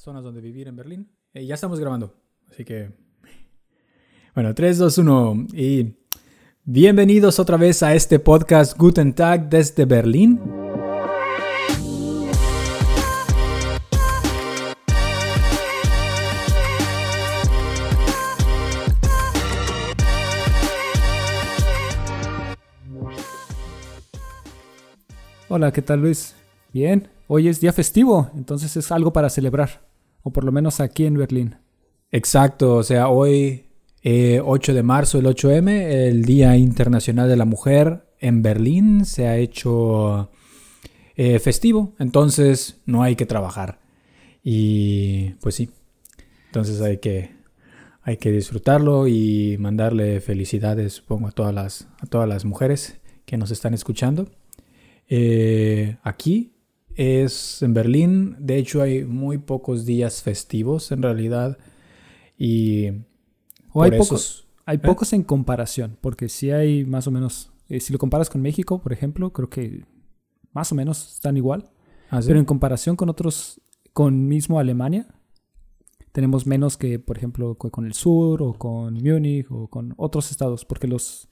zonas donde vivir en Berlín. Eh, ya estamos grabando, así que... Bueno, 3, 2, 1 y bienvenidos otra vez a este podcast Guten Tag desde Berlín. Hola, ¿qué tal Luis? Bien, hoy es día festivo, entonces es algo para celebrar, o por lo menos aquí en Berlín. Exacto, o sea, hoy 8 eh, de marzo, el 8M, el Día Internacional de la Mujer en Berlín se ha hecho eh, festivo, entonces no hay que trabajar. Y pues sí, entonces hay que, hay que disfrutarlo y mandarle felicidades, supongo, a todas las, a todas las mujeres que nos están escuchando. Eh, aquí es en Berlín, de hecho hay muy pocos días festivos en realidad y hay pocos, hay ¿eh? pocos en comparación, porque si hay más o menos, eh, si lo comparas con México, por ejemplo, creo que más o menos están igual, ¿Ah, pero en comparación con otros, con mismo Alemania, tenemos menos que, por ejemplo, con el sur o con Múnich o con otros estados, porque los,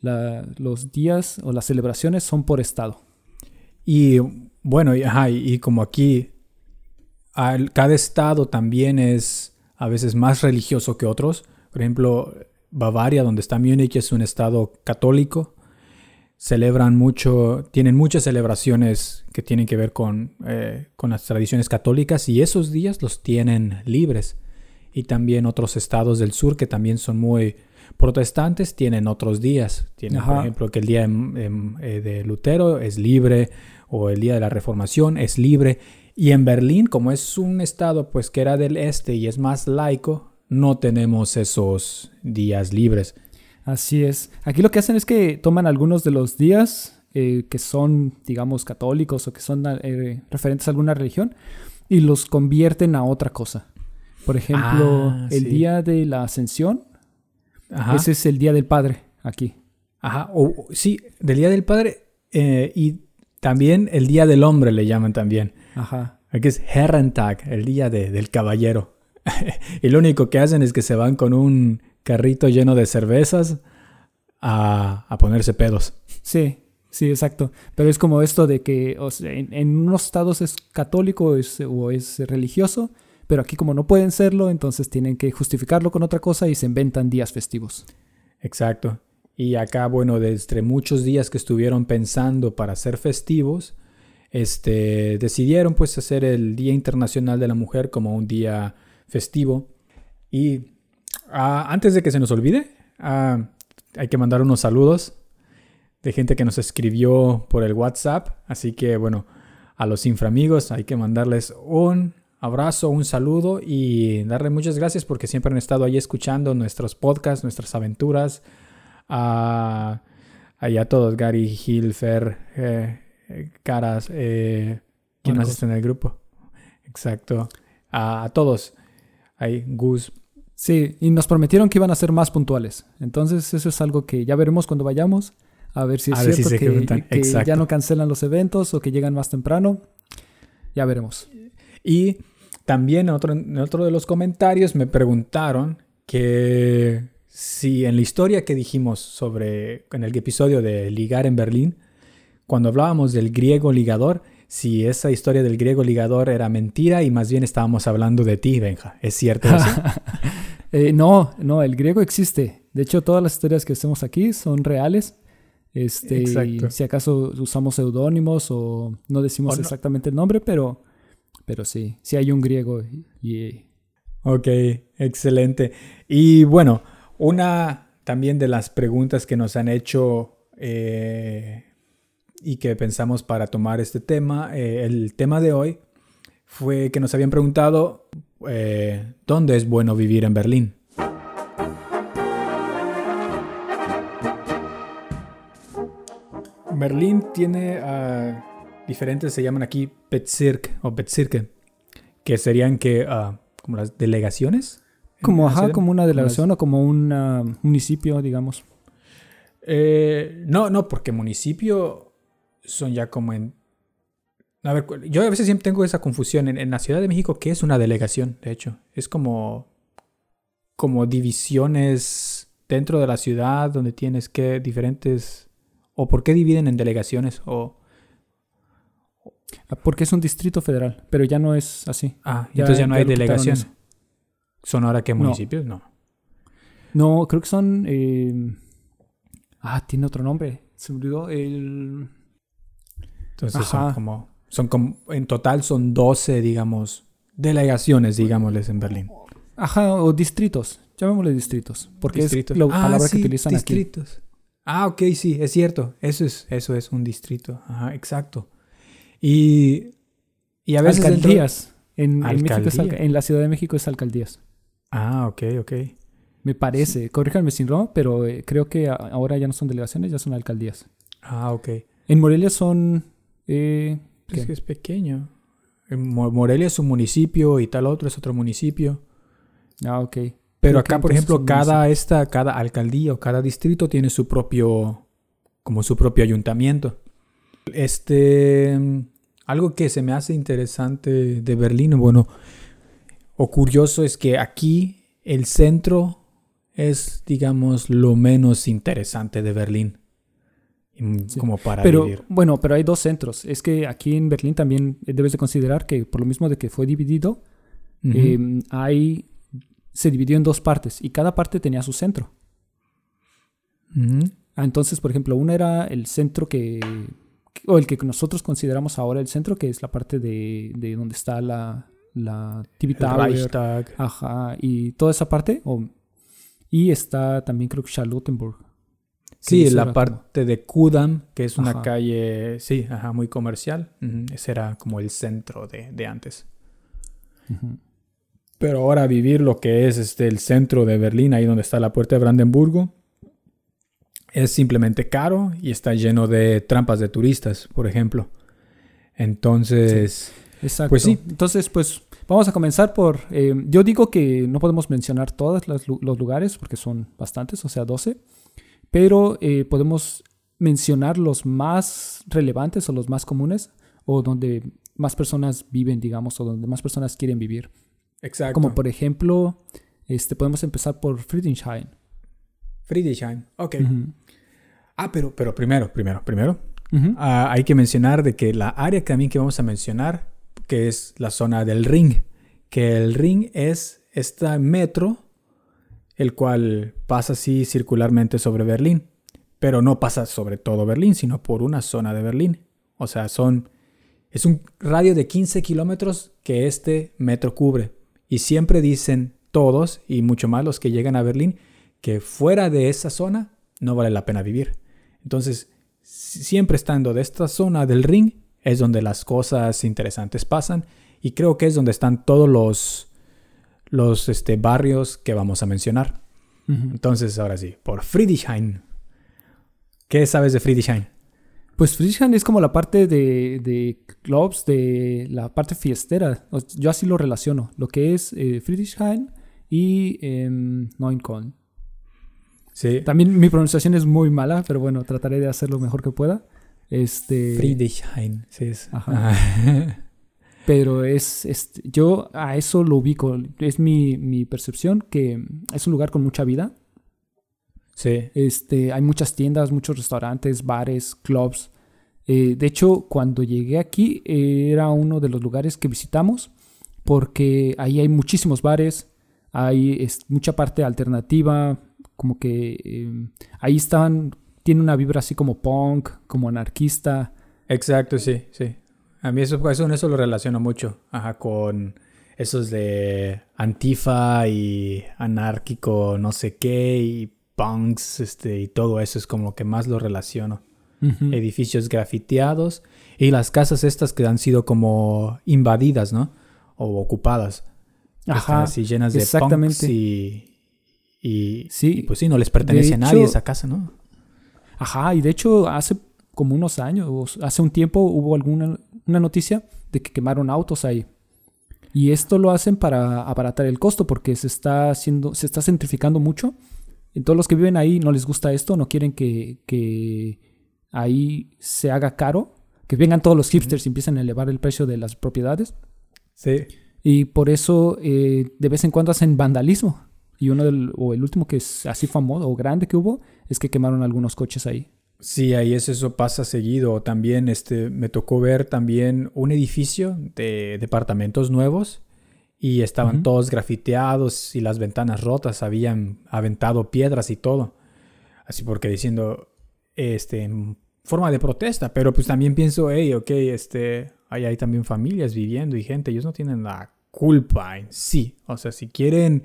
los días o las celebraciones son por estado. Y bueno, y, como aquí cada estado también es a veces más religioso que otros. Por ejemplo, Bavaria, donde está Múnich, es un estado católico. Celebran mucho, tienen muchas celebraciones que tienen que ver con, eh, con las tradiciones católicas y esos días los tienen libres. Y también otros estados del sur que también son muy protestantes tienen otros días. Tienen, por ejemplo, que el día de Lutero es libre o el día de la Reformación es libre. Y en Berlín, como es un estado pues que era del este y es más laico, no tenemos esos días libres. Así es. Aquí lo que hacen es que toman algunos de los días eh, que son, digamos, católicos o que son eh, referentes a alguna religión y los convierten a otra cosa. Por ejemplo, ah, el día de la ascensión, ese es el día del Padre aquí. Ajá, o, sí, del día del Padre eh, y también el Día del Hombre le llaman también. Ajá. Aquí es Herrentag, el Día del Caballero. y lo único que hacen es que se van con un carrito lleno de cervezas a, ponerse pedos. Sí, sí, exacto. Pero es como esto de que en, unos estados es católico o es religioso, pero aquí como no pueden serlo, entonces tienen que justificarlo con otra cosa y se inventan días festivos. Exacto. Y acá, bueno, desde muchos días que estuvieron pensando para ser festivos, este, decidieron pues hacer el Día Internacional de la Mujer como un día festivo. Y ah, antes de que se nos olvide, ah, hay que mandar unos saludos de gente que nos escribió por el WhatsApp. Así que bueno, a los inframigos hay que mandarles un abrazo, un saludo y darle muchas gracias porque siempre han estado ahí escuchando nuestros podcasts, nuestras aventuras a, a todos, Gary, Hilfer, eh, eh, Caras, eh, ¿quién más está en el grupo? Exacto. A, todos. Ahí, Gus. Sí, y nos prometieron que iban a ser más puntuales. Entonces, eso es algo que ya veremos cuando vayamos. A ver si es cierto que, ya no cancelan los eventos o que llegan más temprano. Ya veremos. Y también otro, en otro de los comentarios me preguntaron que si en la historia que dijimos sobre, en el episodio de ligar en Berlín, cuando hablábamos del griego ligador, si esa historia del griego ligador era mentira y más bien estábamos hablando de ti, Benja. ¿Es cierto eso? Eh, no, no, el griego existe. De hecho, todas las historias que hacemos aquí son reales. Este, Exacto. Si acaso usamos seudónimos o no decimos exactamente el nombre, pero, pero sí, sí hay un griego. Y... Ok, excelente. Y bueno, una también de las preguntas que nos han hecho eh, y que pensamos para tomar este tema, eh, el tema de hoy, fue que nos habían preguntado eh, dónde es bueno vivir en Berlín. Berlín tiene ah, diferentes, se llaman aquí Bezirk o Bezirke, que serían que ah, como las delegaciones como, ajá, como una delegación o como un municipio, digamos. Eh, no, no, porque municipio son ya como en... A ver, yo a veces siempre tengo esa confusión. En, la Ciudad de México, ¿qué es una delegación? De hecho, es como, como divisiones dentro de la ciudad donde tienes que diferentes... ¿O por qué dividen en delegaciones? O, ah, porque es un distrito federal, pero ya no es así. Ah, entonces ya no hay delegaciones. ¿Son ahora qué municipios? No. No, creo que son... Eh, ah, tiene otro nombre. Se me olvidó. El... Entonces son como son como, en total son 12, digamos, delegaciones, digámosles, en Berlín. Ajá, o distritos. Llamémosle distritos. Porque es la ah, palabra que utilizan distritos. Ah, ok, sí, es cierto. Eso es, eso es un distrito. Ajá, exacto. Y, y a veces. Alcaldías. En, en, la Ciudad de México es alcaldías. Ah, ok, ok. Me parece. Corríjanme sin no, pero eh, creo que ahora ya no son delegaciones, ya son alcaldías. Ah, ok. En Morelia son. Eh, es que es pequeño. Morelia es un municipio y tal otro es otro municipio. Ah, ok. Pero acá, por ejemplo, cada esta, cada alcaldía o cada distrito tiene su propio, como su propio ayuntamiento. Este, algo que se me hace interesante de Berlín, bueno, o curioso es que aquí el centro es, digamos, lo menos interesante de Berlín como para pero, Bueno, pero hay dos centros. Es que aquí en Berlín también debes de considerar que por lo mismo de que fue dividido, em, hay, se dividió en dos partes y cada parte tenía su centro. Ah, entonces, por ejemplo, uno era el centro que, o el que nosotros consideramos ahora el centro, que es la parte de, de donde está la, la TV Tower, Ajá, y toda esa parte. y está también creo que Charlottenburg. Sí, la parte de Kudam, que es una calle, sí, ajá, muy comercial. Ese era como el centro de, antes. Pero ahora vivir lo que es este, el centro de Berlín, ahí donde está la puerta de Brandenburgo, es simplemente caro y está lleno de trampas de turistas, por ejemplo. Entonces, Exacto. pues sí. Entonces, pues vamos a comenzar por, eh, yo digo que no podemos mencionar todos los lugares porque son bastantes, o sea, 12 pero eh, podemos mencionar los más relevantes o los más comunes o donde más personas viven, digamos, o donde más personas quieren vivir. Exacto. Como por ejemplo, este, podemos empezar por Friedrichshain. Friedrichshain, ok. Ah, pero, pero primero, primero, primero, ah, hay que mencionar de que la área también que vamos a mencionar, que es la zona del ring, que el ring es este metro el cual pasa así circularmente sobre Berlín, pero no pasa sobre todo Berlín, sino por una zona de Berlín. O sea, son es un radio de 15 kilómetros que este metro cubre. Y siempre dicen todos, y mucho más los que llegan a Berlín, que fuera de esa zona no vale la pena vivir. Entonces, siempre estando de esta zona del ring es donde las cosas interesantes pasan y creo que es donde están todos los los este, barrios que vamos a mencionar. Entonces, ahora sí, por Friedrichshain. ¿Qué sabes de Friedrichshain? Pues Friedrichshain es como la parte de, de, clubs, de la parte fiestera. Yo así lo relaciono. Lo que es eh, Friedrichshain y eh. Sí. También mi pronunciación es muy mala, pero bueno, trataré de hacer lo mejor que pueda. Este... Friedrichshain, sí es. Ajá. Pero es, yo a eso lo ubico. Es mi, percepción que es un lugar con mucha vida. Sí. Este, hay muchas tiendas, muchos restaurantes, bares, clubs. Eh, de hecho, cuando llegué aquí era uno de los lugares que visitamos porque ahí hay muchísimos bares, hay mucha parte alternativa, como que em, ahí estaban, tiene una vibra así como punk, como anarquista. Exacto, sí, sí. A mí eso, eso, eso lo relaciono mucho ajá, con esos de antifa y anárquico, no sé qué, y punks, este, y todo eso es como que más lo relaciono. Edificios grafiteados y las casas estas que han sido como invadidas, ¿no? O ocupadas. Ajá. así llenas de exactamente. y, y, sí, pues sí, no les pertenece a nadie esa casa, ¿no? Ajá, y de hecho hace como unos años, hace un tiempo hubo alguna una noticia de que quemaron autos ahí. Y esto lo hacen para abaratar el costo porque se está haciendo, se está centrificando mucho. Y todos los que viven ahí no les gusta esto, no quieren que, que ahí se haga caro que vengan todos los hipsters y empiecen a elevar el precio de las propiedades. Sí. Y por eso eh, de vez en cuando hacen vandalismo. Y uno del, o el último que es así famoso o grande que hubo es que quemaron algunos coches ahí. Sí, ahí es eso pasa seguido. También este, me tocó ver también un edificio de departamentos nuevos y estaban todos grafiteados y las ventanas rotas, habían aventado piedras y todo. Así porque diciendo, este, en forma de protesta, pero pues también pienso, hey, ok, este, ahí hay también familias viviendo y gente, ellos no tienen la culpa en sí. O sea, si quieren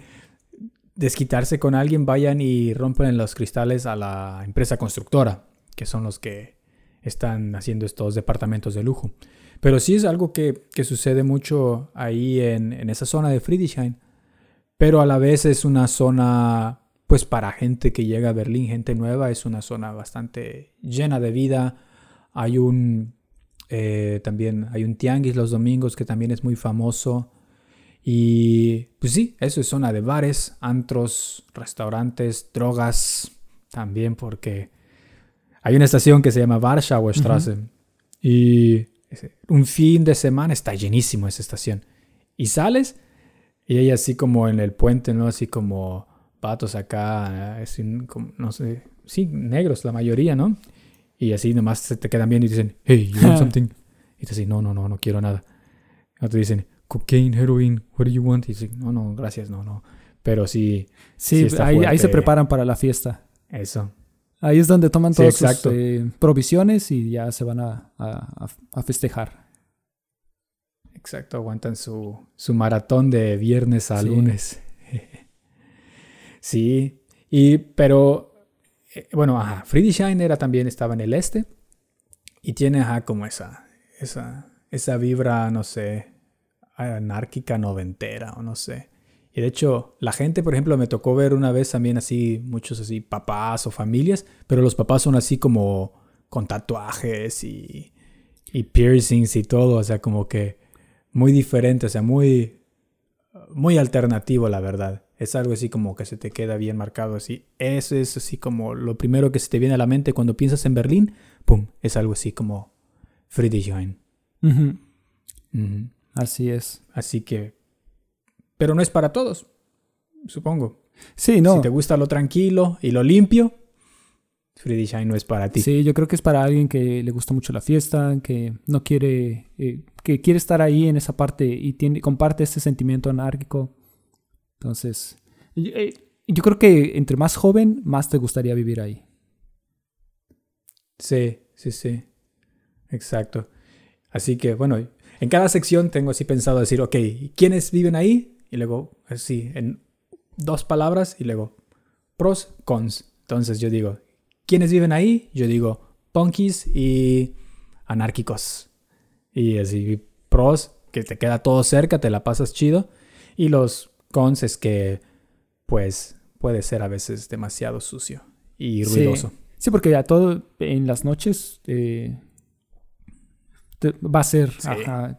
desquitarse con alguien, vayan y rompen los cristales a la empresa constructora, que son los que están haciendo estos departamentos de lujo. Pero sí es algo que, sucede mucho ahí en, en, esa zona de Friedrichshain. Pero a la vez es una zona, pues para gente que llega a Berlín, gente nueva, es una zona bastante llena de vida. Hay un, eh, también hay un tianguis los domingos que también es muy famoso. Y pues sí, eso es zona de bares, antros, restaurantes, drogas también porque hay una estación que se llama Warschauer Straße y un fin de semana está llenísimo esa estación. Y sales y hay así como en el puente, ¿no? Así como patos acá, no sé, sí, negros la mayoría, ¿no? Y así nomás se te quedan bien y dicen, hey, you want something? Y te dicen, no, no, no, no quiero nada. Y te dicen, cocaine, heroin, what do you want? Y dicen, no, no, gracias, no, no. Pero sí. Sí, ahí, se preparan para la fiesta. Eso. Ahí es donde toman todas sus eh, provisiones y ya se van a, a, festejar. Exacto, aguantan su, su maratón de viernes a lunes. sí, y pero eh, bueno, ajá, Friedrichshain era también estaba en el este y tiene ajá, como esa, esa, esa vibra, no sé, anárquica noventera o no sé. Y de hecho, la gente, por ejemplo, me tocó ver una vez también así, muchos así papás o familias, pero los papás son así como con tatuajes y, y piercings y todo, o sea, como que muy diferente, o sea, muy, muy alternativo, la verdad. Es algo así como que se te queda bien marcado así. Eso es así como lo primero que se te viene a la mente cuando piensas en Berlín. ¡Pum! Es algo así como Friedrichshain. Así es. Así que... Pero no es para todos, supongo. Sí, no. Si te gusta lo tranquilo y lo limpio, Friedrichshain no es para ti. Sí, yo creo que es para alguien que le gusta mucho la fiesta, que no quiere... Eh, que quiere estar ahí en esa parte y tiene, comparte este sentimiento anárquico entonces, eh, yo creo que entre más joven, más te gustaría vivir ahí. Sí, sí, sí. Exacto. Así que, bueno, en cada sección tengo así pensado decir, ok, ¿quiénes viven ahí? Y luego, así, en dos palabras, y luego, pros, cons. Entonces yo digo, ¿quiénes viven ahí? Yo digo, punkies y anárquicos. Y así, pros, que te queda todo cerca, te la pasas chido. Y los cons es que, pues, puede ser a veces demasiado sucio y ruidoso. Sí, porque ya todo en las noches eh, va a ser,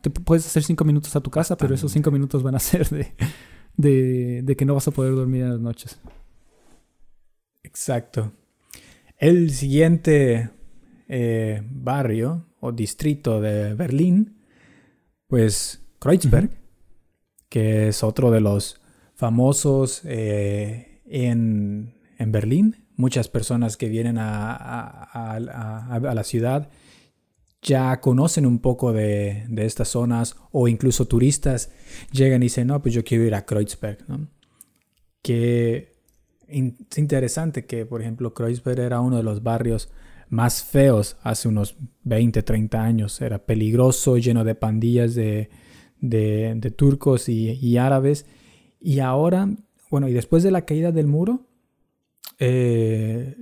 te puedes hacer cinco minutos a tu casa, pero esos cinco minutos van a ser de, de, que no vas a poder dormir en las noches. Exacto. El siguiente eh, barrio o distrito de Berlín, pues Kreuzberg, que es otro de los famosos eh, en, Berlín. Muchas personas que vienen a, la ciudad ya conocen un poco de, estas zonas o incluso turistas llegan y dicen, no, pues yo quiero ir a Kreuzberg. Que es interesante que, por ejemplo, Kreuzberg era uno de los barrios más feos hace unos 20, 30 años. Era peligroso, lleno de pandillas de, turcos y árabes. Y ahora, bueno, y después de la caída del muro, eh,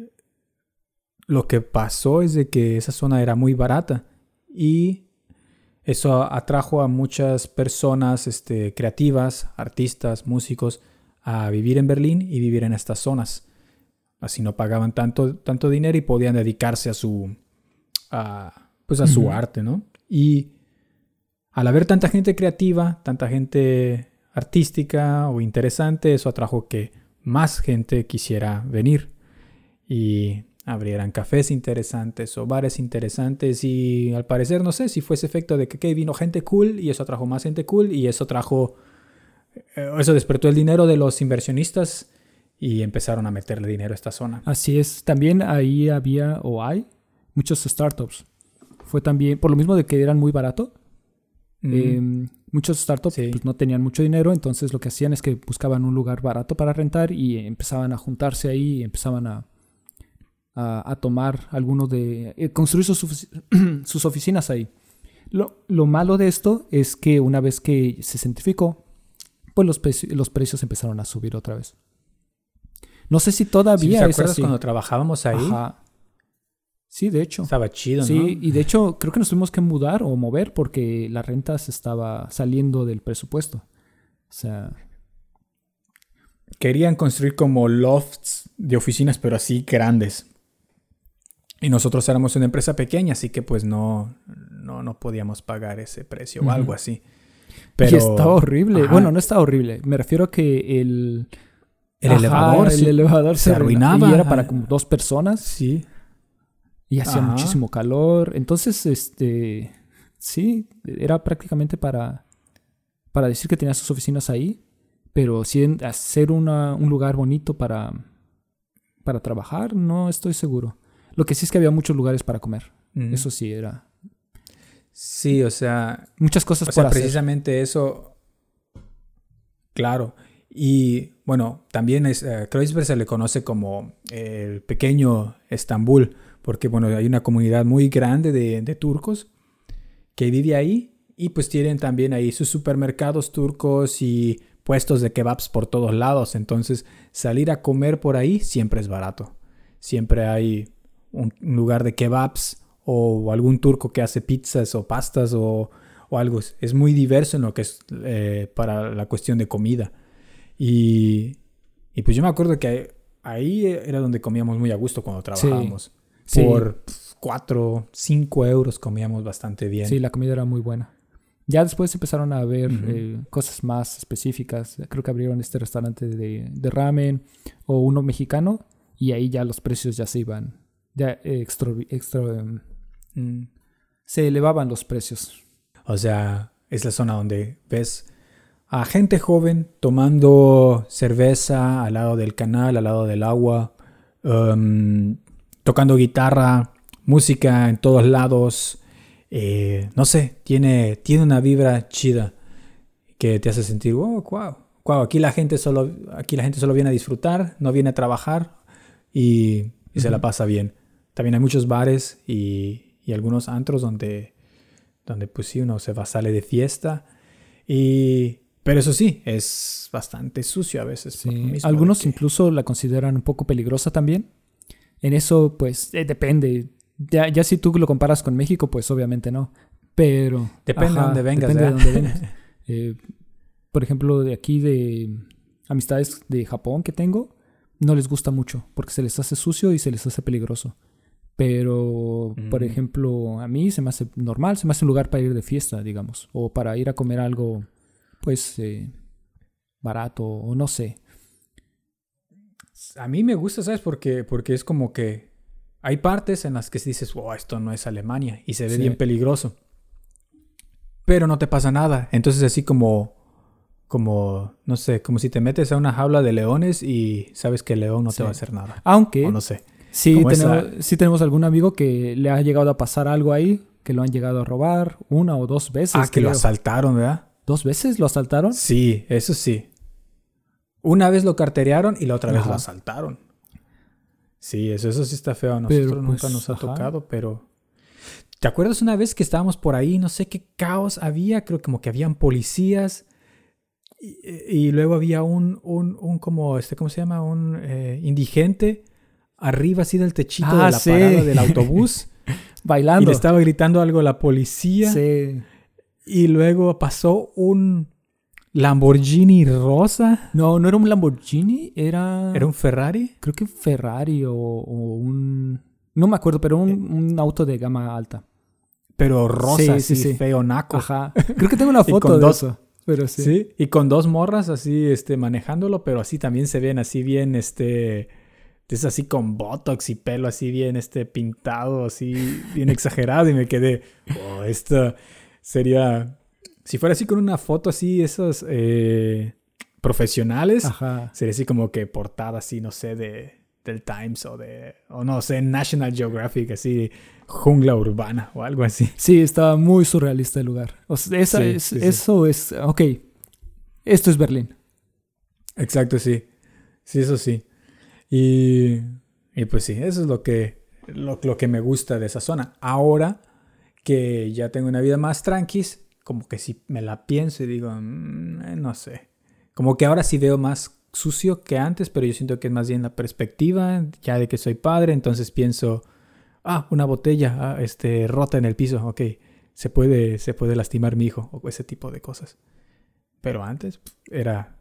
lo que pasó es de que esa zona era muy barata y eso atrajo a muchas personas este, creativas, artistas, músicos, a vivir en Berlín y vivir en estas zonas. Así no pagaban tanto, tanto dinero y podían dedicarse a su, pues a su arte, ¿no? Y al haber tanta gente creativa, tanta gente artística o interesante, eso atrajo que más gente quisiera venir. Y abrieran cafés interesantes o bares interesantes y al parecer no sé si fue ese efecto de que vino gente cool y eso trajo más gente cool y eso trajo eh, eso despertó el dinero de los inversionistas y empezaron a meterle dinero a esta zona. Así es, también ahí había o hay muchos startups. Fue también por lo mismo de que eran muy barato. Em, muchos startups pues, no tenían mucho dinero, entonces lo que hacían es que buscaban un lugar barato para rentar y empezaban a juntarse ahí y empezaban a, a, tomar algunos de... Eh, construir sus, sus, oficinas ahí. Lo, lo, malo de esto es que una vez que se cientificó, pues los, los precios empezaron a subir otra vez. No sé si todavía ¿te acuerdas cuando trabajábamos ahí? Sí, de hecho. Estaba chido, sí, ¿no? Sí, y de hecho creo que nos tuvimos que mudar o mover porque la renta se estaba saliendo del presupuesto. O sea... Querían construir como lofts de oficinas, pero así grandes. Y nosotros éramos una empresa pequeña, así que pues no, no, no podíamos pagar ese precio o algo así. Pero... Y estaba horrible. Bueno, no estaba horrible. Me refiero a que el... El elevador, el elevador se, arruinaba. Y era para como dos personas. Sí. Y hacía muchísimo calor. Entonces, este... Sí, era prácticamente para... Para decir que tenía sus oficinas ahí. Pero sí hacer una, un lugar bonito para... Para trabajar, no estoy seguro. Lo que sí es que había muchos lugares para comer. Eso sí era. Sí, o sea. Muchas cosas o sea, precisamente eso. Claro. Y bueno, también es, uh, se le conoce como el pequeño Estambul, porque bueno, hay una comunidad muy grande de, de turcos que vive ahí y pues tienen también ahí sus supermercados turcos y puestos de kebabs por todos lados. Entonces, salir a comer por ahí siempre es barato. Siempre hay un, lugar de kebabs o algún turco que hace pizzas o pastas o, algo. Es muy diverso en lo que es eh, para la cuestión de comida. Y, pues yo me acuerdo que ahí era donde comíamos muy a gusto cuando trabajábamos. Por 4, 5 euros comíamos bastante bien. Sí, la comida era muy buena. Ya después empezaron a ver eh, cosas más específicas. Creo que abrieron este restaurante de, de, ramen o uno mexicano y ahí ya los precios ya se iban ya extra, extra mm, se elevaban los precios. O sea, es la zona donde ves a gente joven tomando cerveza al lado del canal, al lado del agua, um, tocando guitarra, música en todos lados. Eh, no sé, tiene, tiene una vibra chida que te hace sentir, wow, wow, wow, aquí la gente solo, aquí la gente solo viene a disfrutar, no viene a trabajar y, se la pasa bien. También hay muchos bares y, algunos antros donde, donde pues sí, uno se va, sale de fiesta. Y, pero eso sí, es bastante sucio a veces. Algunos incluso la consideran un poco peligrosa también. En eso, pues, eh, depende. Ya, ya si tú lo comparas con México, pues obviamente no. Pero... Depende de dónde vengas. Depende de dónde vengas. Eh, por ejemplo, de aquí de amistades de Japón que tengo, no les gusta mucho porque se les hace sucio y se les hace peligroso. Pero, por ejemplo, a mí se me hace normal, se me hace un lugar para ir de fiesta, digamos, o para ir a comer algo, pues, eh, barato, o no sé. A mí me gusta, ¿sabes? Porque, porque es como que hay partes en las que dices, wow, esto no es Alemania, y se ve bien peligroso. Pero no te pasa nada. Entonces, así como, como, no sé, como si te metes a una jaula de leones y sabes que el león no te va a hacer nada. Aunque, no sé. Sí tenemos, tenemos algún amigo que le ha llegado a pasar algo ahí, que lo han llegado a robar una o dos veces. Ah, que lo asaltaron, ¿verdad? ¿Dos veces lo asaltaron? Sí, eso sí. Una vez lo carterearon y la otra vez lo asaltaron. Sí, eso, eso sí está feo. A nosotros nunca pues, nos ha tocado, pero... ¿Te acuerdas una vez que estábamos por ahí? No sé qué caos había. Creo como que habían policías. Y, luego había un, un, un, como, este, ¿cómo se llama? Un eh, indigente arriba así del techito de ah, la parada del autobús. Bailando. Y le estaba gritando algo a la policía. Sí. Y luego pasó un Lamborghini rosa. No, no era un Lamborghini, era... ¿Era un Ferrari? Creo que Ferrari o, un... No me acuerdo, pero un, auto de gama alta. Pero rosa, sí, sí, feo, naco. Ajá. Creo que tengo una foto de eso. Pero sí. sí. Y con dos morras así, este, manejándolo, pero así también se ven así bien, este es así con botox y pelo así bien este pintado, así bien exagerado y me quedé, oh, esto sería, si fuera así con una foto así, esos eh, profesionales, sería así como que portada así, no sé, de, del Times o de, o no sé, National Geographic, así, jungla urbana o algo así. Sí, estaba muy surrealista el lugar. O sea, esa es, eso es, ok, esto es Berlín. Exacto, sí. Sí, eso sí. Y, y pues sí, eso es lo que, lo, que me gusta de esa zona. Ahora que ya tengo una vida más tranquis, como que si me la pienso y digo, mm, eh, no sé. Como que ahora sí veo más sucio que antes, pero yo siento que es más bien la perspectiva, ya de que soy padre, entonces pienso, ah, una botella ah, este, rota en el piso, ok, se puede, se puede lastimar mi hijo, o ese tipo de cosas. Pero antes era,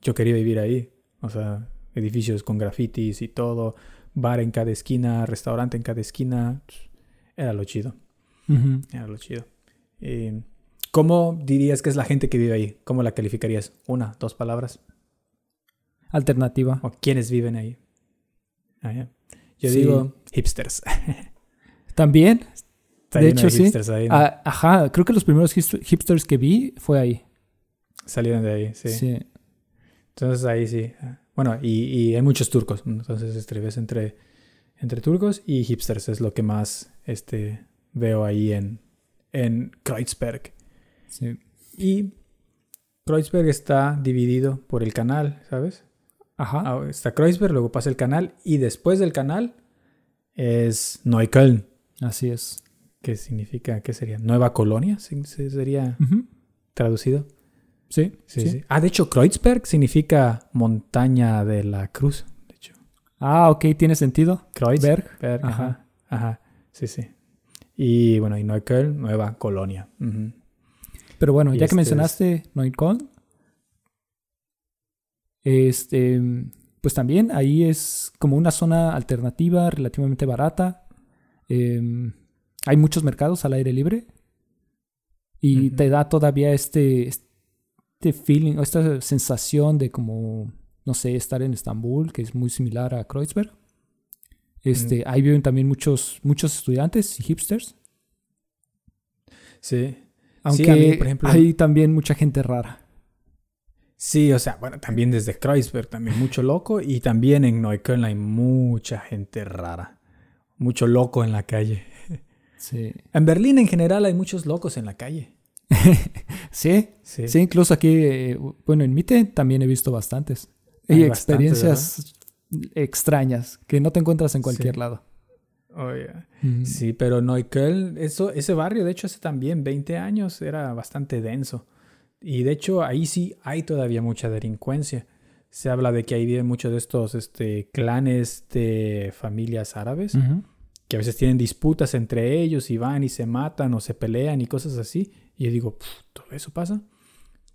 yo quería vivir ahí, o sea, edificios con grafitis y todo, bar en cada esquina, restaurante en cada esquina. Era lo chido. Era lo chido. Eh, ¿Cómo dirías que es la gente que vive ahí? ¿Cómo la calificarías? Una, dos palabras. Alternativa. ¿O quiénes viven ahí? Ah, Yo digo hipsters. También. de hecho, sí. Ah, ajá, creo que los primeros hipsters que vi fue ahí. Salieron de ahí, sí. Sí. Entonces ahí sí. Bueno, y, hay muchos turcos. Entonces este, ves entre, entre turcos y hipsters. Es lo que más este, veo ahí en, en Kreuzberg. Sí. Y Kreuzberg está dividido por el canal, ¿sabes? Ajá. Ah, está Kreuzberg, luego pasa el canal y después del canal es Neukölln. Así es. ¿Qué significa? ¿Qué sería? ¿Nueva colonia? ¿Sería traducido? Sí, sí, Ah, de hecho, Kreuzberg significa montaña de la cruz, de hecho. Ah, ok, tiene sentido. Kreuzberg. ajá. ajá. Sí, sí. Y bueno, y Neukölln, nueva colonia. Pero bueno, ya que este mencionaste Neukölln, este, pues también ahí es como una zona alternativa relativamente barata. Em, hay muchos mercados al aire libre. Y te da todavía este, este feeling, esta sensación de como, no sé, estar en Estambul, que es muy similar a Kreuzberg. Este, Ahí viven también muchos, muchos estudiantes y hipsters. Sí. Aunque por ejemplo, hay también mucha gente rara. Sí, o sea, bueno, también desde Kreuzberg, también mucho loco. Y también en Neukölln hay mucha gente rara. Mucho loco en la calle. Sí. En Berlín en general hay muchos locos en la calle. sí, sí, incluso aquí, eh, bueno, en Mite también he visto bastantes. Hay experiencias extrañas que no te encuentras en cualquier lado. Oh, Sí, pero Neukölln, eso, ese barrio, de hecho, hace también 20 años era bastante denso. Y de hecho, ahí sí hay todavía mucha delincuencia. Se habla de que ahí viven muchos de estos este, clanes de familias árabes que a veces tienen disputas entre ellos y van y se matan o se pelean y cosas así. Y yo digo, ¿todo eso pasa?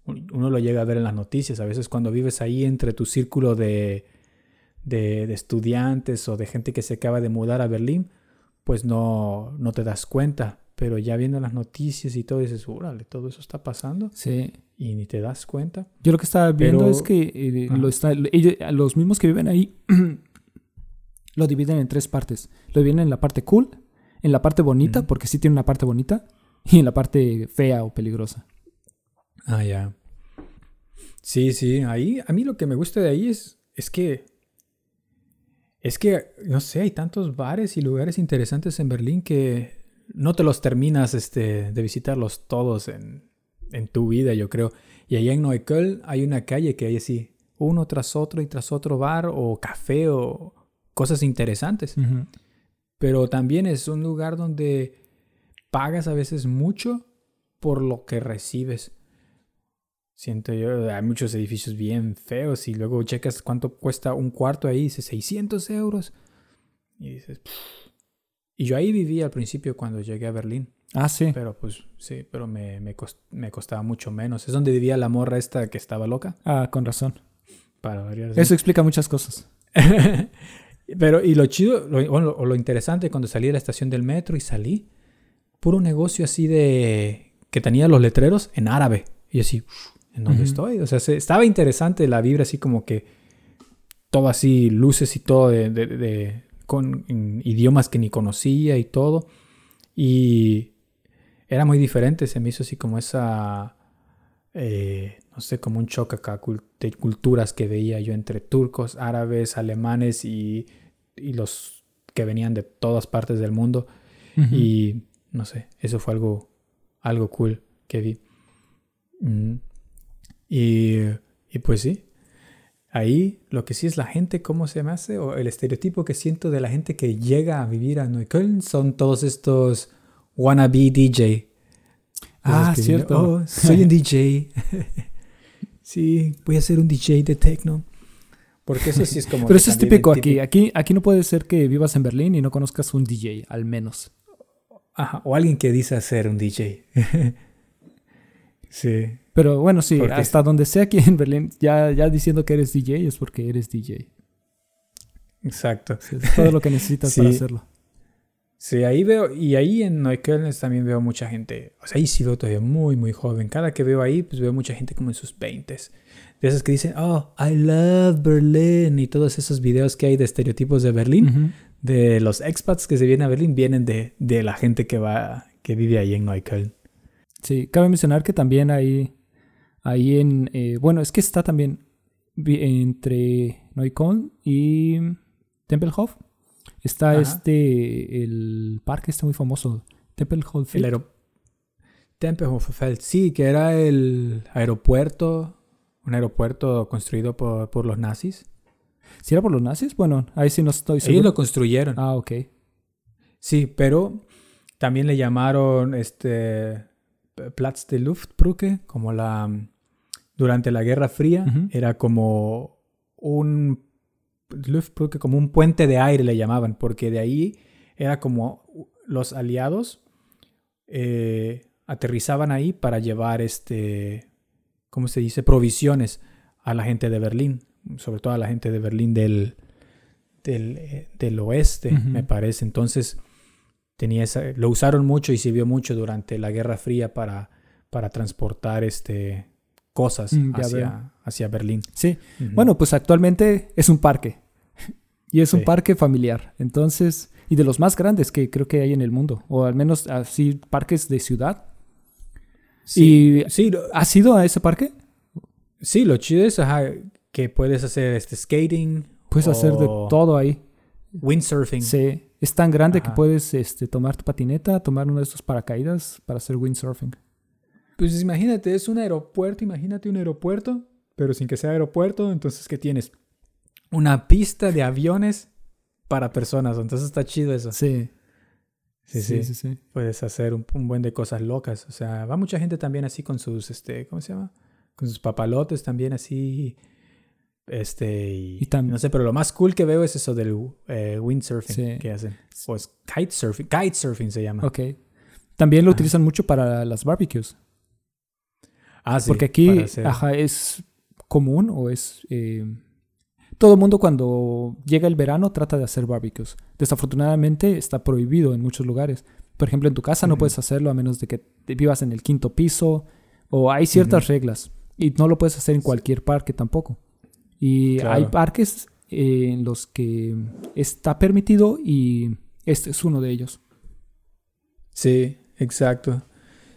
Uno lo llega a ver en las noticias. A veces cuando vives ahí entre tu círculo de, de, estudiantes o de gente que se acaba de mudar a Berlín, pues no, no te das cuenta. Pero ya viendo las noticias y todo, dices, órale, todo eso está pasando. Sí. Y ni te das cuenta. Yo lo que estaba viendo es que eh, lo está, ellos, los mismos que viven ahí lo dividen en tres partes. Lo dividen en la parte cool, en la parte bonita, porque sí tiene una parte bonita, y en la parte fea o peligrosa. Ah, ya. Sí, sí, ahí, a mí lo que me gusta de ahí es, es que, es que, no sé, hay tantos bares y lugares interesantes en Berlín que no te los terminas este, de visitarlos todos en, en tu vida, yo creo. Y allá en Neukölln hay una calle que hay así, uno tras otro y tras otro bar o café o cosas interesantes. Pero también es un lugar donde pagas a veces mucho por lo que recibes. Siento yo, hay muchos edificios bien feos y luego checas cuánto cuesta un cuarto ahí, dice 600 euros. Y dices, y yo ahí viví al principio cuando llegué a Berlín. Ah, sí. Pero pues sí, pero me, me, costaba mucho menos. Es donde vivía la morra esta que estaba loca. Ah, con razón. Para variar. Eso explica muchas cosas. pero, y lo chido, lo, o lo interesante, cuando salí de la estación del metro y salí, puro negocio así de que tenía los letreros en árabe. Y así, ¿en dónde estoy? O sea, estaba interesante la vibra así como que todo así, luces y todo de, con idiomas que ni conocía y todo. Y era muy diferente, se me hizo así como esa, eh, no sé, como un choque acá de culturas que veía yo entre turcos, árabes, alemanes y, y los que venían de todas partes del mundo. Y no sé, eso fue algo, algo cool que vi. Mm. Y, y pues sí, ahí lo que sí es la gente, ¿cómo se me hace? O el estereotipo que siento de la gente que llega a vivir a Neukölln son todos estos wannabe DJ. Ah, cierto. Oh, soy un DJ. sí, voy a ser un DJ de techno. Porque eso sí es como... Pero eso es típico aquí. aquí. Aquí no puede ser que vivas en Berlín y no conozcas un DJ, al menos. Ajá, o alguien que dice ser un DJ. sí. Pero bueno, sí, hasta donde sea aquí en Berlín, ya, ya diciendo que eres DJ es porque eres DJ. Exacto. todo lo que necesitas para hacerlo. Sí, ahí veo, y ahí en Neukölln también veo mucha gente, o sea, ahí sí veo todavía muy, muy joven. Cada que veo ahí, pues veo mucha gente como en sus 20 De esas que dicen, oh, I love Berlin, y todos esos videos que hay de estereotipos de Berlín, de los expats que se vienen a Berlín, vienen de, de la gente que va, que vive ahí en Neukölln. Sí, cabe mencionar que también hay, ahí en, eh, bueno, es que está también entre Neukölln y Tempelhof Está este, el parque está muy famoso, Tempelhof. El Tempelhof sí, que era el aeropuerto, un aeropuerto construido por, por los nazis. ¿Sí era por los nazis? Bueno, ahí sí no estoy seguro. Ellos lo construyeron. Ah, ok. Sí, pero también le llamaron este Platz de Luftbrücke, como la durante la Guerra Fría, era como un Luftbrücke como un puente de aire le llamaban, porque de ahí era como los aliados eh, aterrizaban ahí para llevar este, ¿cómo se dice? Provisiones a la gente de Berlín, sobre todo a la gente de Berlín del, del, eh, oeste, me parece. Entonces, tenía esa, lo usaron mucho y sirvió mucho durante la Guerra Fría para, para transportar este, cosas mm, hacia, hacia, Berlín. Sí, bueno, pues actualmente es un parque. y es un parque familiar. Entonces, y de los más grandes que creo que hay en el mundo. O al menos así, parques de ciudad. Sí, y, sí. ¿Has ido a ese parque? Sí, lo chido es que puedes hacer este skating. Puedes hacer de todo ahí. Windsurfing. Sí, es tan grande que puedes este, tomar tu patineta, tomar uno de estos paracaídas para hacer windsurfing. Pues imagínate, es un aeropuerto, imagínate un aeropuerto, pero sin que sea aeropuerto, entonces ¿qué tienes? Una pista de aviones para personas, entonces está chido eso. Sí. Sí, sí, sí. Puedes hacer un, buen de cosas locas. O sea, va mucha gente también así con sus, este, ¿cómo se llama? Con sus papalotes también así. Este, y, no sé, pero lo más cool que veo es eso del eh, windsurfing que hacen. O es kitesurfing, kitesurfing se llama. Ok. También lo utilizan mucho para las barbecues. Ah, sí. Porque aquí es común o es... Eh, todo el mundo cuando llega el verano trata de hacer barbecues. Desafortunadamente está prohibido en muchos lugares. Por ejemplo, en tu casa no puedes hacerlo a menos de que vivas en el quinto piso o hay ciertas reglas y no lo puedes hacer en cualquier parque tampoco. Y hay parques en los que está permitido y este es uno de ellos. Sí, exacto.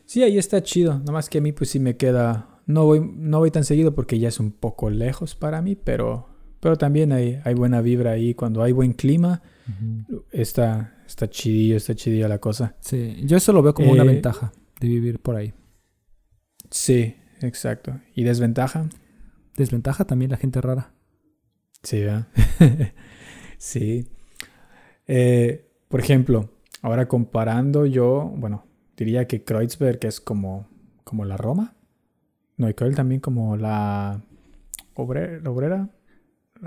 Sí, ahí está chido. Nada más que a mí pues sí me queda... No voy, no voy tan seguido porque ya es un poco lejos para mí, pero, pero también hay, hay buena vibra ahí. Cuando hay buen clima, está, está chidillo, está chidillo la cosa. Sí, yo eso lo veo como una eh, ventaja de vivir por ahí. Sí, exacto. ¿Y desventaja? Desventaja también la gente rara. Sí, ¿verdad? sí. Eh, por ejemplo, ahora comparando yo, bueno, diría que Kreuzberg es como, como la Roma. Neukölln también como la, obrera.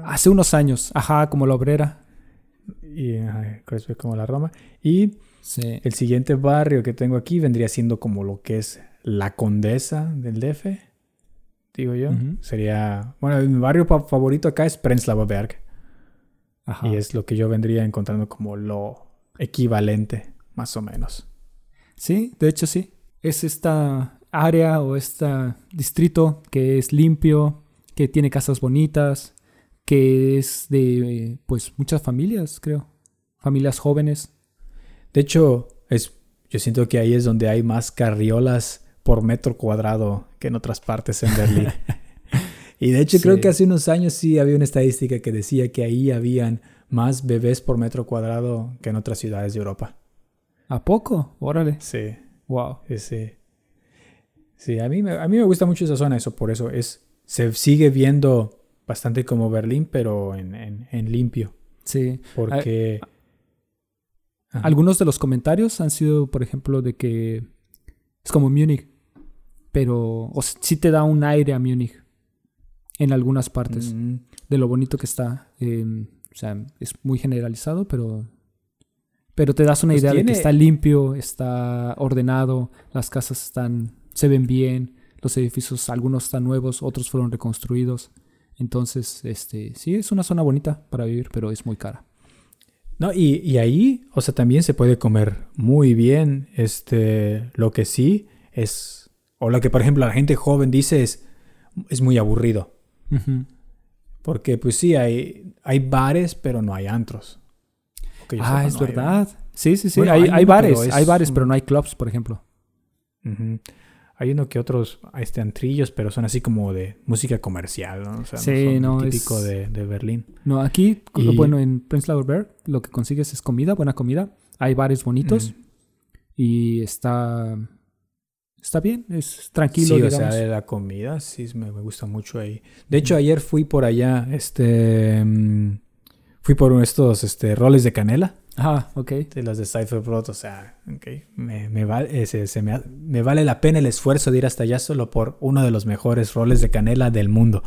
Hace unos años, ajá, como la obrera. Y Kreuzberg como la Roma. Y el siguiente barrio que tengo aquí vendría siendo como lo que es la Condesa del DF, digo yo. Sería, bueno, mi barrio favorito acá es Prenzlauer Berg. Ajá. Y es lo que yo vendría encontrando como lo equivalente, más o menos. Sí, de hecho sí. Es esta área o este distrito que es limpio, que tiene casas bonitas, que es de pues muchas familias, creo. Familias jóvenes. De hecho, es, yo siento que ahí es donde hay más carriolas por metro cuadrado que en otras partes en Berlín. y de hecho creo que hace unos años sí había una estadística que decía que ahí habían más bebés por metro cuadrado que en otras ciudades de Europa. ¿A poco? Órale. Sí. Wow. Sí. Sí, a mí, me, a mí me gusta mucho esa zona, eso, por eso es, se sigue viendo bastante como Berlín, pero en, en, limpio. Sí. Porque... Algunos de los comentarios han sido, por ejemplo, de que es como Múnich, pero o sí te da un aire a Múnich en algunas partes, mm. de lo bonito que está. Em, o sea, es muy generalizado, pero pero te das una pues idea de que está limpio, está ordenado, las casas están, se ven bien, los edificios, algunos están nuevos, otros fueron reconstruidos. Entonces, este, sí, es una zona bonita para vivir, pero es muy cara. No, y, y ahí, o sea, también se puede comer muy bien. Este, lo que sí es, o lo que por ejemplo la gente joven dice es, es muy aburrido. Porque pues sí, hay, hay bares, pero no hay antros ah, es verdad. Sí, sí, sí. hay, bares, hay bares, pero no hay clubs, por ejemplo. Hay uno que otros este, antrillos, pero son así como de música comercial, ¿no? O sea, sí, no, típico de, Berlín. No, aquí, bueno, en Prenzlauer Berg lo que consigues es comida, buena comida. Hay bares bonitos y está está bien, es tranquilo. Sí, o sea, de la comida, sí, me, gusta mucho ahí. De hecho, ayer fui por allá, este, mm, Fui por uno de estos este, roles de canela. Ah, ok. De los de Cypher Broad, o sea, okay. me, me, vale, se, me, me, vale la pena el esfuerzo de ir hasta allá solo por uno de los mejores roles de canela del mundo.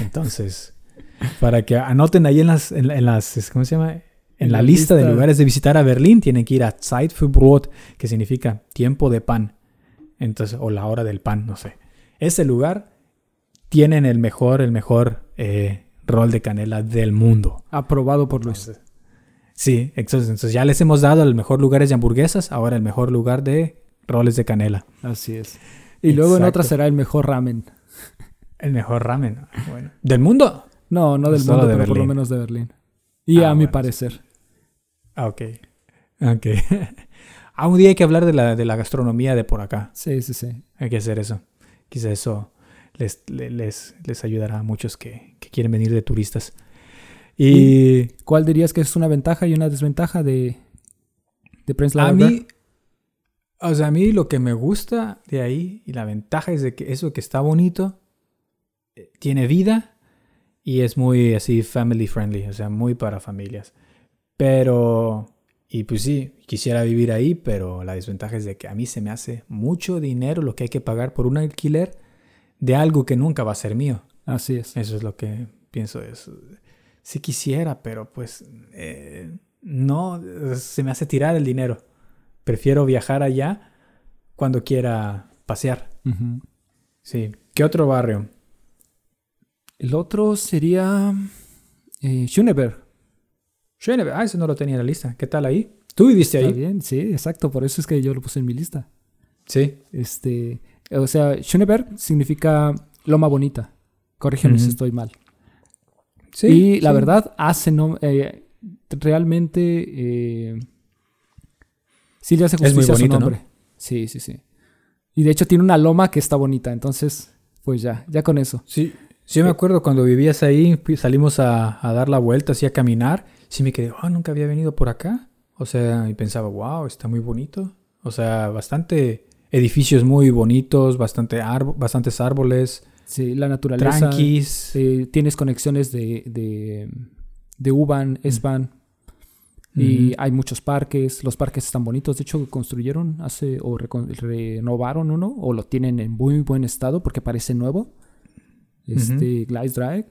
Entonces, para que anoten ahí en las, en, las ¿cómo se llama? En, la, lista, de lugares de visitar a Berlín, tienen que ir a Zeitverbrot, que significa tiempo de pan. Entonces, o la hora del pan, no sé. Ese lugar tienen el mejor, el mejor eh, rol de canela del mundo. Aprobado por Luis. sí, entonces, ya les hemos dado el mejor lugar de hamburguesas, ahora el mejor lugar de roles de canela. Así es. Y luego en otra será el mejor ramen. El mejor ramen. Bueno. ¿Del mundo? No, no del mundo, pero por lo menos de Berlín. Y ah, a mi parecer. Ah, ok. Ok. ah, un día hay que hablar de la, de la gastronomía de por acá. Sí, sí, sí. Hay que hacer eso. Quizá eso les, les, les ayudará a muchos que, quieren venir de turistas. Y, cuál dirías que es una ventaja y una desventaja de, de Prenzlauer A mí, o sea, a mí lo que me gusta de ahí y la ventaja es de que eso que está bonito eh, tiene vida y es muy así family friendly, o sea, muy para familias. Pero, y pues sí, quisiera vivir ahí, pero la desventaja es de que a mí se me hace mucho dinero lo que hay que pagar por un alquiler de algo que nunca va a ser mío. Así es. Eso es lo que pienso. Es, si quisiera, pero pues eh, no, se me hace tirar el dinero. Prefiero viajar allá cuando quiera pasear. Sí. ¿Qué otro barrio? El otro sería eh, Schöneberg. Schöneberg, ah, ese no lo tenía en la lista. ¿Qué tal ahí? ¿Tú viviste ahí? bien, sí, exacto. Por eso es que yo lo puse en mi lista. Sí. Este, o sea, Schöneberg significa loma bonita. Corrígeme si estoy mal. Sí, y la verdad, hace no, eh, realmente eh, sí le hace justicia a su nombre. Sí, sí, sí. Y de hecho tiene una loma que está bonita, entonces, pues ya, ya con eso. Sí, sí me acuerdo cuando vivías ahí, salimos a, dar la vuelta, así a caminar. Sí me quedé, oh, nunca había venido por acá. O sea, y pensaba, wow, está muy bonito. O sea, bastante edificios muy bonitos, bastante bastantes árboles. Sí, la naturaleza. Tranquis. Eh, tienes conexiones de, de, de U-Bahn, S-Bahn. Y hay muchos parques. Los parques están bonitos. De hecho, construyeron hace o renovaron uno o lo tienen en muy buen estado porque parece nuevo. Este, Gleis Drive.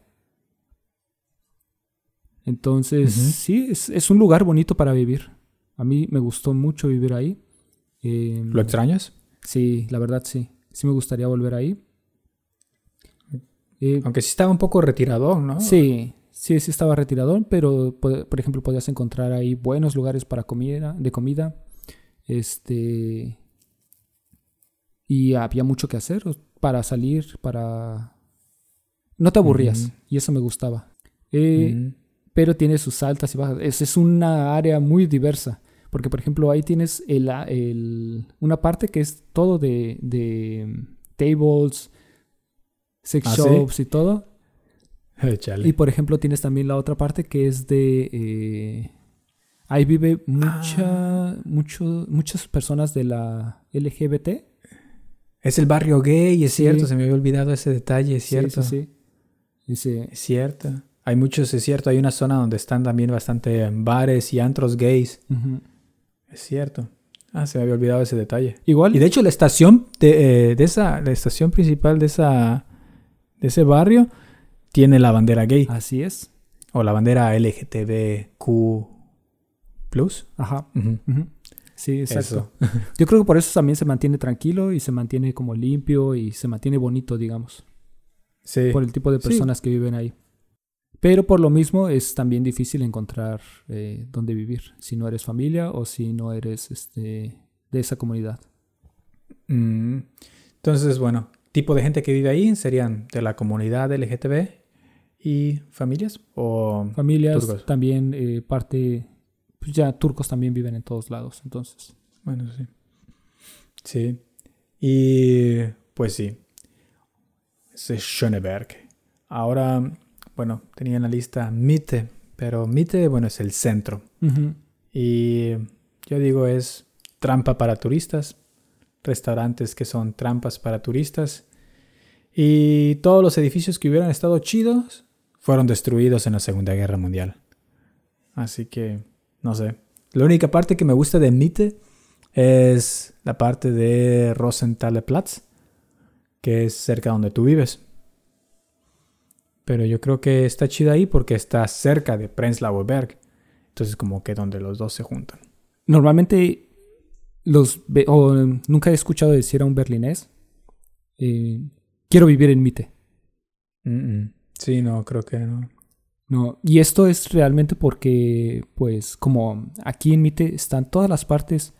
Entonces, sí, es, es, un lugar bonito para vivir. A mí me gustó mucho vivir ahí. ¿Lo extrañas? Sí, la verdad sí. Sí me gustaría volver ahí. Eh, Aunque sí estaba un poco retirado, ¿no? Sí, sí, sí estaba retirado, pero por ejemplo podías encontrar ahí buenos lugares para comida, de comida. Este y había mucho que hacer para salir, para no te aburrías y eso me gustaba. Eh. Pero tiene sus altas y bajas. Es, es, una área muy diversa. Porque, por ejemplo, ahí tienes el, el, una parte que es todo de, de mm, tables, sex ¿Ah, shops y todo. y, por ejemplo, tienes también la otra parte que es de... Eh, ahí vive mucha, ah. mucho, muchas personas de la LGBT. Es el barrio gay, es cierto. Se me había olvidado ese detalle, es cierto. Sí, sí, Es cierto. Hay muchos, es cierto. Hay una zona donde están también bastante bares y antros gays. Es cierto. Ah, se me había olvidado ese detalle. Igual. Y de hecho la estación de, eh, de esa, la estación principal de esa, de ese barrio tiene la bandera gay. Así es. O la bandera LGTBQ plus. Ajá. Sí, exacto. Yo creo que por eso también se mantiene tranquilo y se mantiene como limpio y se mantiene bonito, digamos. Sí. Por el tipo de personas que viven ahí. Pero por lo mismo es también difícil encontrar eh, dónde vivir, si no eres familia o si no eres este, de esa comunidad. Mm. Entonces, bueno, tipo de gente que vive ahí serían de la comunidad LGTB y familias o familias también eh, parte pues ya turcos también viven en todos lados entonces. Bueno sí. Sí. Y pues sí. Es Schöneberg. Ahora bueno, tenía en la lista Mitte, pero Mitte, bueno, es el centro. Y yo digo es trampa para turistas, restaurantes que son trampas para turistas. Y todos los edificios que hubieran estado chidos fueron destruidos en la Segunda Guerra Mundial. Así que, no sé. La única parte que me gusta de Mitte es la parte de Rosenthaler Platz, que es cerca donde tú vives. Pero yo creo que está chido ahí porque está cerca de Prenzlauer Berg. Entonces como que donde los dos se juntan. Normalmente los o nunca he escuchado decir a un berlinés eh, quiero vivir en Mitte. Sí, no, creo que no. No, y esto es realmente porque, pues, como aquí en Mitte están todas las partes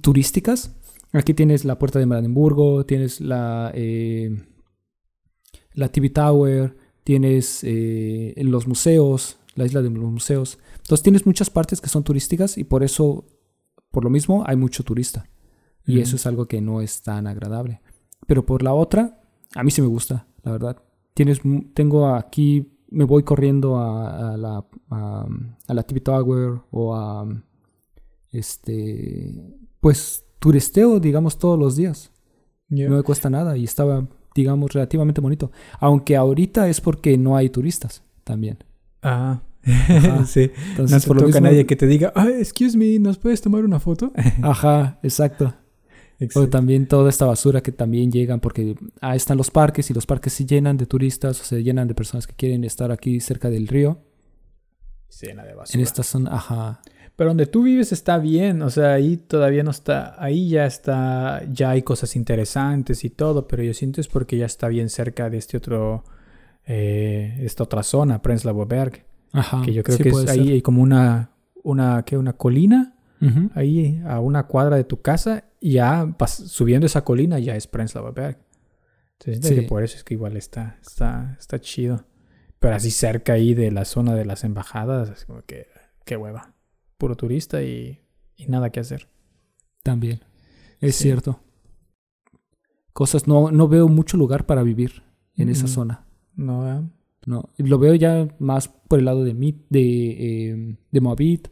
turísticas. Aquí tienes la puerta de Brandenburgo, tienes la, eh, la TV Tower, tienes eh, los museos, la isla de los museos. Entonces tienes muchas partes que son turísticas y por eso, por lo mismo, hay mucho turista. Y eso es algo que no es tan agradable. Pero por la otra, a mí sí me gusta, la verdad. Tienes, tengo aquí, me voy corriendo a, la, a, la TV Tower o a, este, pues, turisteo, digamos, todos los días. No me cuesta nada y estaba digamos, relativamente bonito. Aunque ahorita es porque no hay turistas también. Ah, sí. Entonces, no por toca a nadie que te diga, ah, excuse me, ¿nos puedes tomar una foto? Ajá, exacto. O también toda esta basura que también llegan porque ahí están los parques y los parques se llenan de turistas o se llenan de personas que quieren estar aquí cerca del río. Se llena de basura. En esta zona, ajá. Pero donde tú vives está bien, o sea, ahí todavía no está, ahí ya está, ya hay cosas interesantes y todo, pero yo siento es porque ya está bien cerca de este otro, eh, esta otra zona, Prenzlauer Berg. Ajá. Que yo creo que es ahí hay como una, una, ¿qué? Una colina, ahí a una cuadra de tu casa, y ya subiendo esa colina ya es Prenzlauer Berg. Entonces, por eso es que igual está, está, está chido. Pero así cerca ahí de la zona de las embajadas, es como que, qué hueva puro turista y, nada que hacer. También, es cierto. Cosas, no, no veo mucho lugar para vivir en esa zona. No, no, lo veo ya más por el lado de de, em, de Moabit,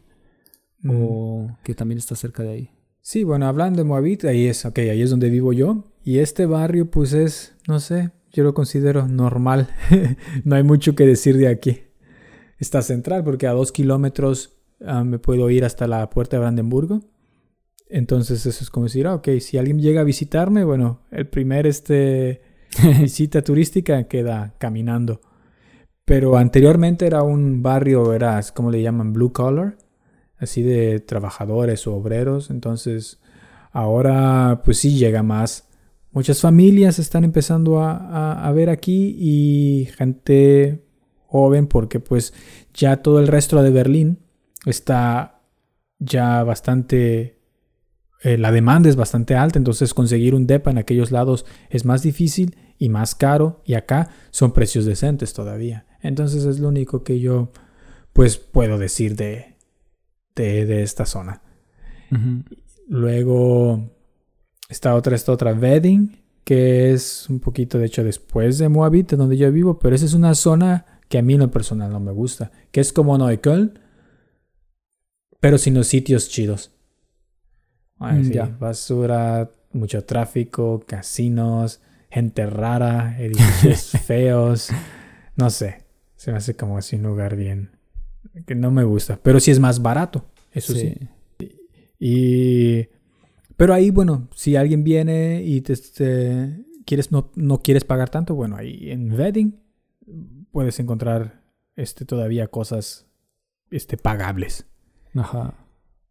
o que también está cerca de ahí. Sí, bueno, hablando de Moabit, ahí es, ok, ahí es donde vivo yo. Y este barrio, pues es, no sé, yo lo considero normal. no hay mucho que decir de aquí. Está central porque a dos kilómetros Ah, me puedo ir hasta la puerta de Brandenburgo. Entonces eso es como decir, ah, ok, si alguien llega a visitarme, bueno, el primer este, visita turística queda caminando. Pero anteriormente era un barrio, era como le llaman, blue collar, así de trabajadores o obreros. Entonces ahora pues sí llega más. Muchas familias están empezando a, a ver aquí y gente joven porque pues ya todo el resto de Berlín está ya bastante... Eh, la demanda es bastante alta, entonces conseguir un DEPA en aquellos lados es más difícil y más caro y acá son precios decentes todavía. Entonces es lo único que yo pues puedo decir de, de, esta zona. Luego está otra, esta otra Wedding, que es un poquito de hecho después de Moabit, donde yo vivo, pero esa es una zona que a mí en lo personal no me gusta, que es como Neukölln, pero sin los sitios chidos. Mm, basura, mucho tráfico, casinos, gente rara, edificios feos, no sé, se me hace como así un lugar bien que no me gusta, pero sí es más barato, eso sí. Y pero ahí bueno, si alguien viene y te, quieres no, no, quieres pagar tanto, bueno, ahí en Wedding puedes encontrar este todavía cosas este pagables. Ajá.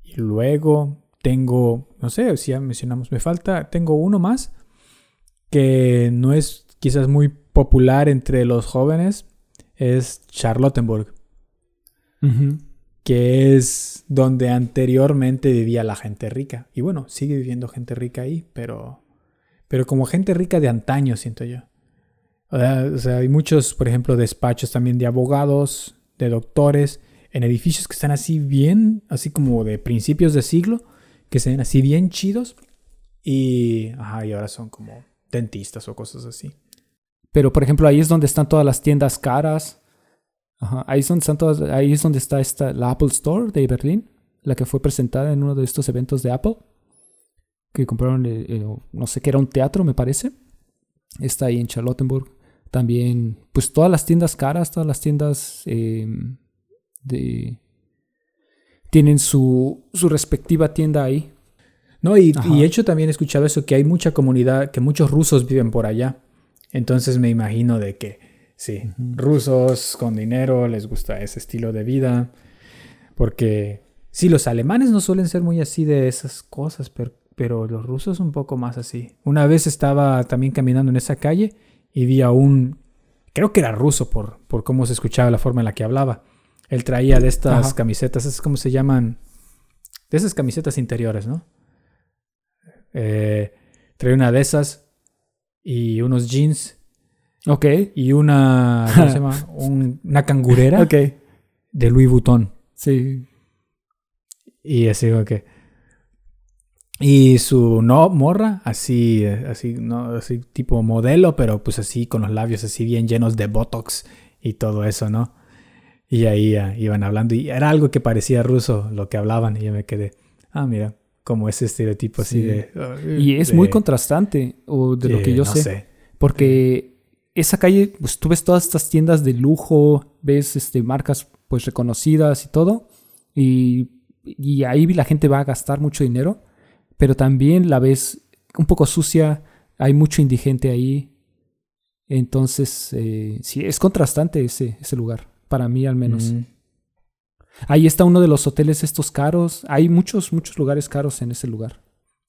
Y luego tengo, no sé, si ya mencionamos, me falta, tengo uno más que no es quizás muy popular entre los jóvenes, es Charlottenburg. Que es donde anteriormente vivía la gente rica. Y bueno, sigue viviendo gente rica ahí, pero, pero como gente rica de antaño, siento yo. O sea, hay muchos, por ejemplo, despachos también de abogados, de doctores, en edificios que están así bien, así como de principios de siglo, que se ven así bien chidos. Y, ajá, y ahora son como dentistas o cosas así. Pero, por ejemplo, ahí es donde están todas las tiendas caras. Ajá, ahí, son, están todas, ahí es donde está esta, la Apple Store de Berlín, la que fue presentada en uno de estos eventos de Apple. Que compraron, eh, eh, no sé qué era un teatro, me parece. Está ahí en Charlottenburg. También, pues todas las tiendas caras, todas las tiendas em, de... Tienen su, su respectiva tienda ahí. No, y, y, hecho también he escuchado eso, que hay mucha comunidad, que muchos rusos viven por allá. Entonces me imagino de que, sí, rusos con dinero, les gusta ese estilo de vida. Porque, sí, los alemanes no suelen ser muy así de esas cosas, pero, pero los rusos un poco más así. Una vez estaba también caminando en esa calle y vi a un, creo que era ruso por, por cómo se escuchaba la forma en la que hablaba. Él traía de estas camisetas, es como se llaman, de esas camisetas interiores, ¿no? Eh, traía una de esas y unos jeans. Ok. Y una, ¿cómo se llama? una cangurera. Ok. De Louis Vuitton. Sí. Y así que... Y su no morra, así, así, no, así tipo modelo, pero pues así con los labios así bien llenos de botox y todo eso, ¿no? Y ahí iban hablando. Y era algo que parecía ruso lo que hablaban. Y yo me quedé, ah, mira, como ese estereotipo así de... y es muy contrastante, o de lo que yo sé, Porque esa calle, pues tú ves todas estas tiendas de lujo, ves este, marcas pues reconocidas y todo, y, y ahí la gente va a gastar mucho dinero, pero también la ves un poco sucia, hay mucho indigente ahí. Entonces, eh, sí, es contrastante ese, ese lugar, para mí al menos. Mm. Ahí está uno de los hoteles estos caros. Hay muchos, muchos lugares caros en ese lugar.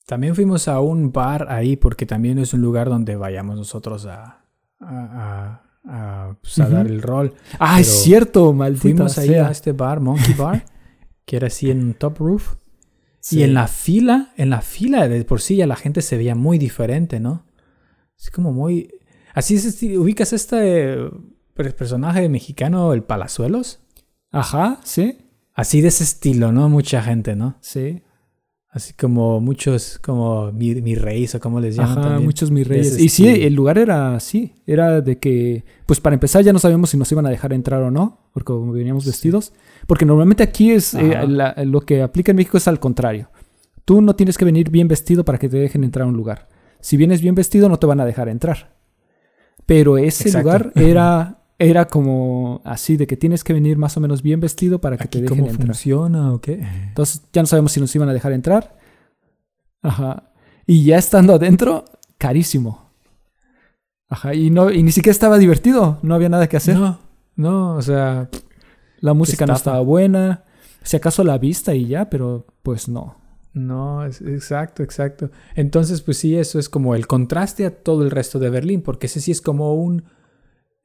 También fuimos a un bar ahí porque también es un lugar donde vayamos nosotros a, a, a, pues, dar el rol. Ah, es cierto, maldita Fuimos ahí a este bar, Monkey Bar, que era así en Top Roof. Y en la fila, en la fila de por sí ya la gente se veía muy diferente, ¿no? Es como muy... Así es, ubicas este personaje mexicano, el Palazuelos. Ajá, sí. Así de ese estilo, ¿no? Mucha gente, ¿no? Sí. Así como muchos, como mi, mi reyes o como les llaman. Ajá, muchos mi reyes. Y sí, el lugar era así. Era de que, pues para empezar ya no sabíamos si nos iban a dejar entrar o no, porque como veníamos vestidos. Porque normalmente aquí es, eh, lo que aplica en México es al contrario. Tú no tienes que venir bien vestido para que te dejen entrar a un lugar. Si vienes bien vestido no te van a dejar entrar. Pero ese lugar era era como así de que tienes que venir más o menos bien vestido para que te dejen cómo entrar. funciona o qué? Entonces ya no sabemos si nos iban a dejar entrar. Ajá. Y ya estando adentro, carísimo. Ajá. Y, no, y ni siquiera estaba divertido. No había nada que hacer. No, no, o sea. La música no estaba buena. Si acaso la vista y ya, pero pues no. No, exacto, exacto. Entonces, pues sí, eso es como el contraste a todo el resto de Berlín, porque ese sí es como un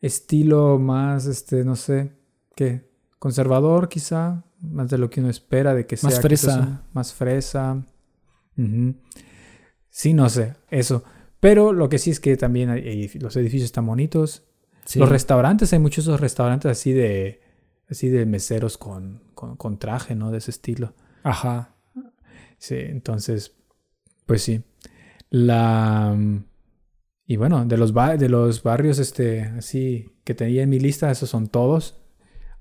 estilo más, este, no sé, ¿qué? Conservador quizá, más de lo que uno espera de que sea. Más fresa. Más fresa. Sí, no sé, eso. Pero lo que sí es que también los edificios están bonitos. Los restaurantes, hay muchos esos restaurantes así de, así de meseros con, con, traje, ¿no? De ese estilo. Ajá. Sí, entonces, pues sí. La... Y bueno, de los, de los barrios este, así que tenía en mi lista, esos son todos.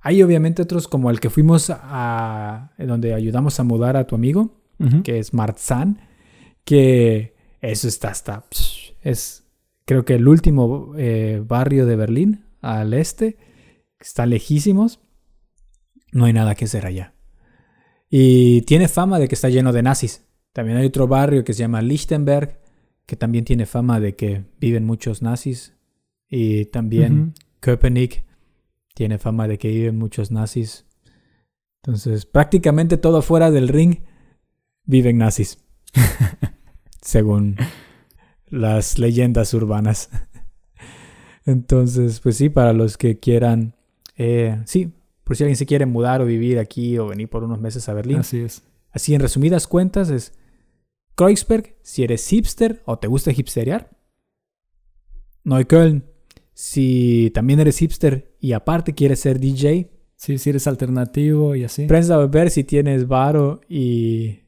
Hay obviamente otros como el que fuimos a... donde ayudamos a mudar a tu amigo, que es Marzahn, que eso está hasta... Es creo que el último eh, barrio de Berlín, al este, está lejísimos. No hay nada que hacer allá. Y tiene fama de que está lleno de nazis. También hay otro barrio que se llama Lichtenberg, que también tiene fama de que viven muchos nazis. Y también Köpenick tiene fama de que viven muchos nazis. Entonces, prácticamente todo fuera del ring viven nazis. según las leyendas urbanas. Entonces, pues sí, para los que quieran, eh, sí, por si alguien se quiere mudar o vivir aquí o venir por unos meses a Berlín. Así es. Así en resumidas cuentas es Kreuzberg si eres hipster o te gusta hipsterear. Neukölln si también eres hipster y aparte quieres ser DJ. Sí, si eres alternativo y así. Prensa ver si tienes varo y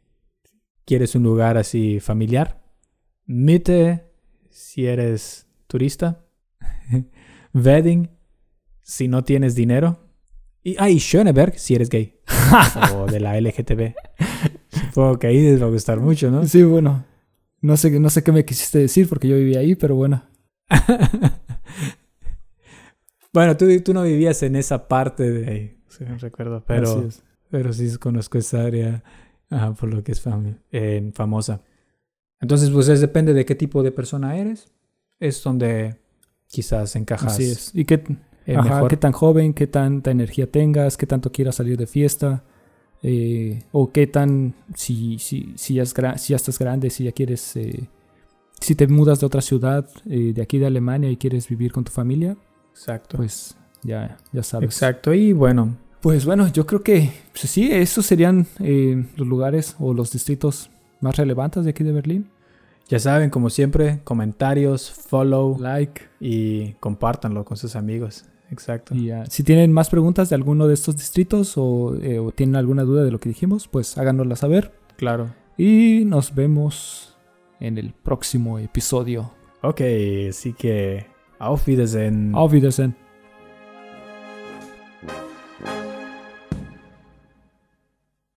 quieres un lugar así familiar. Mitte, si eres turista. Wedding, si no tienes dinero. Y, ah, Schöneberg, si eres gay. o de la LGTB. Supongo que ahí les va a gustar mucho, ¿no? Sí, bueno. No sé, no sé qué me quisiste decir porque yo vivía ahí, pero bueno. bueno, tú, tú no vivías en esa parte de ahí, si no recuerdo, pero, pero sí conozco esa área por lo que es eh, famosa. Entonces, pues es, depende de qué tipo de persona eres. Es donde quizás encajas. Así es. Y qué, qué tan joven, qué tanta energía tengas, qué tanto quieras salir de fiesta. Eh, o qué tan. Si, si, si, ya, si ya estás grande, si ya quieres. Eh, si te mudas de otra ciudad, eh, de aquí de Alemania, y quieres vivir con tu familia. Exacto. Pues ya, ya sabes. Exacto. Y bueno. Pues bueno, yo creo que pues sí, esos serían los lugares o los distritos más relevantes de aquí de Berlín. Ya saben, como siempre, comentarios, follow, like y compártanlo con sus amigos. Exacto. Y si tienen más preguntas de alguno de estos distritos eh, o, tienen alguna duda de lo que dijimos, pues háganosla saber. Claro. Y nos vemos en el próximo episodio. Ok, así que auf Wiedersehen. Auf Wiedersehen.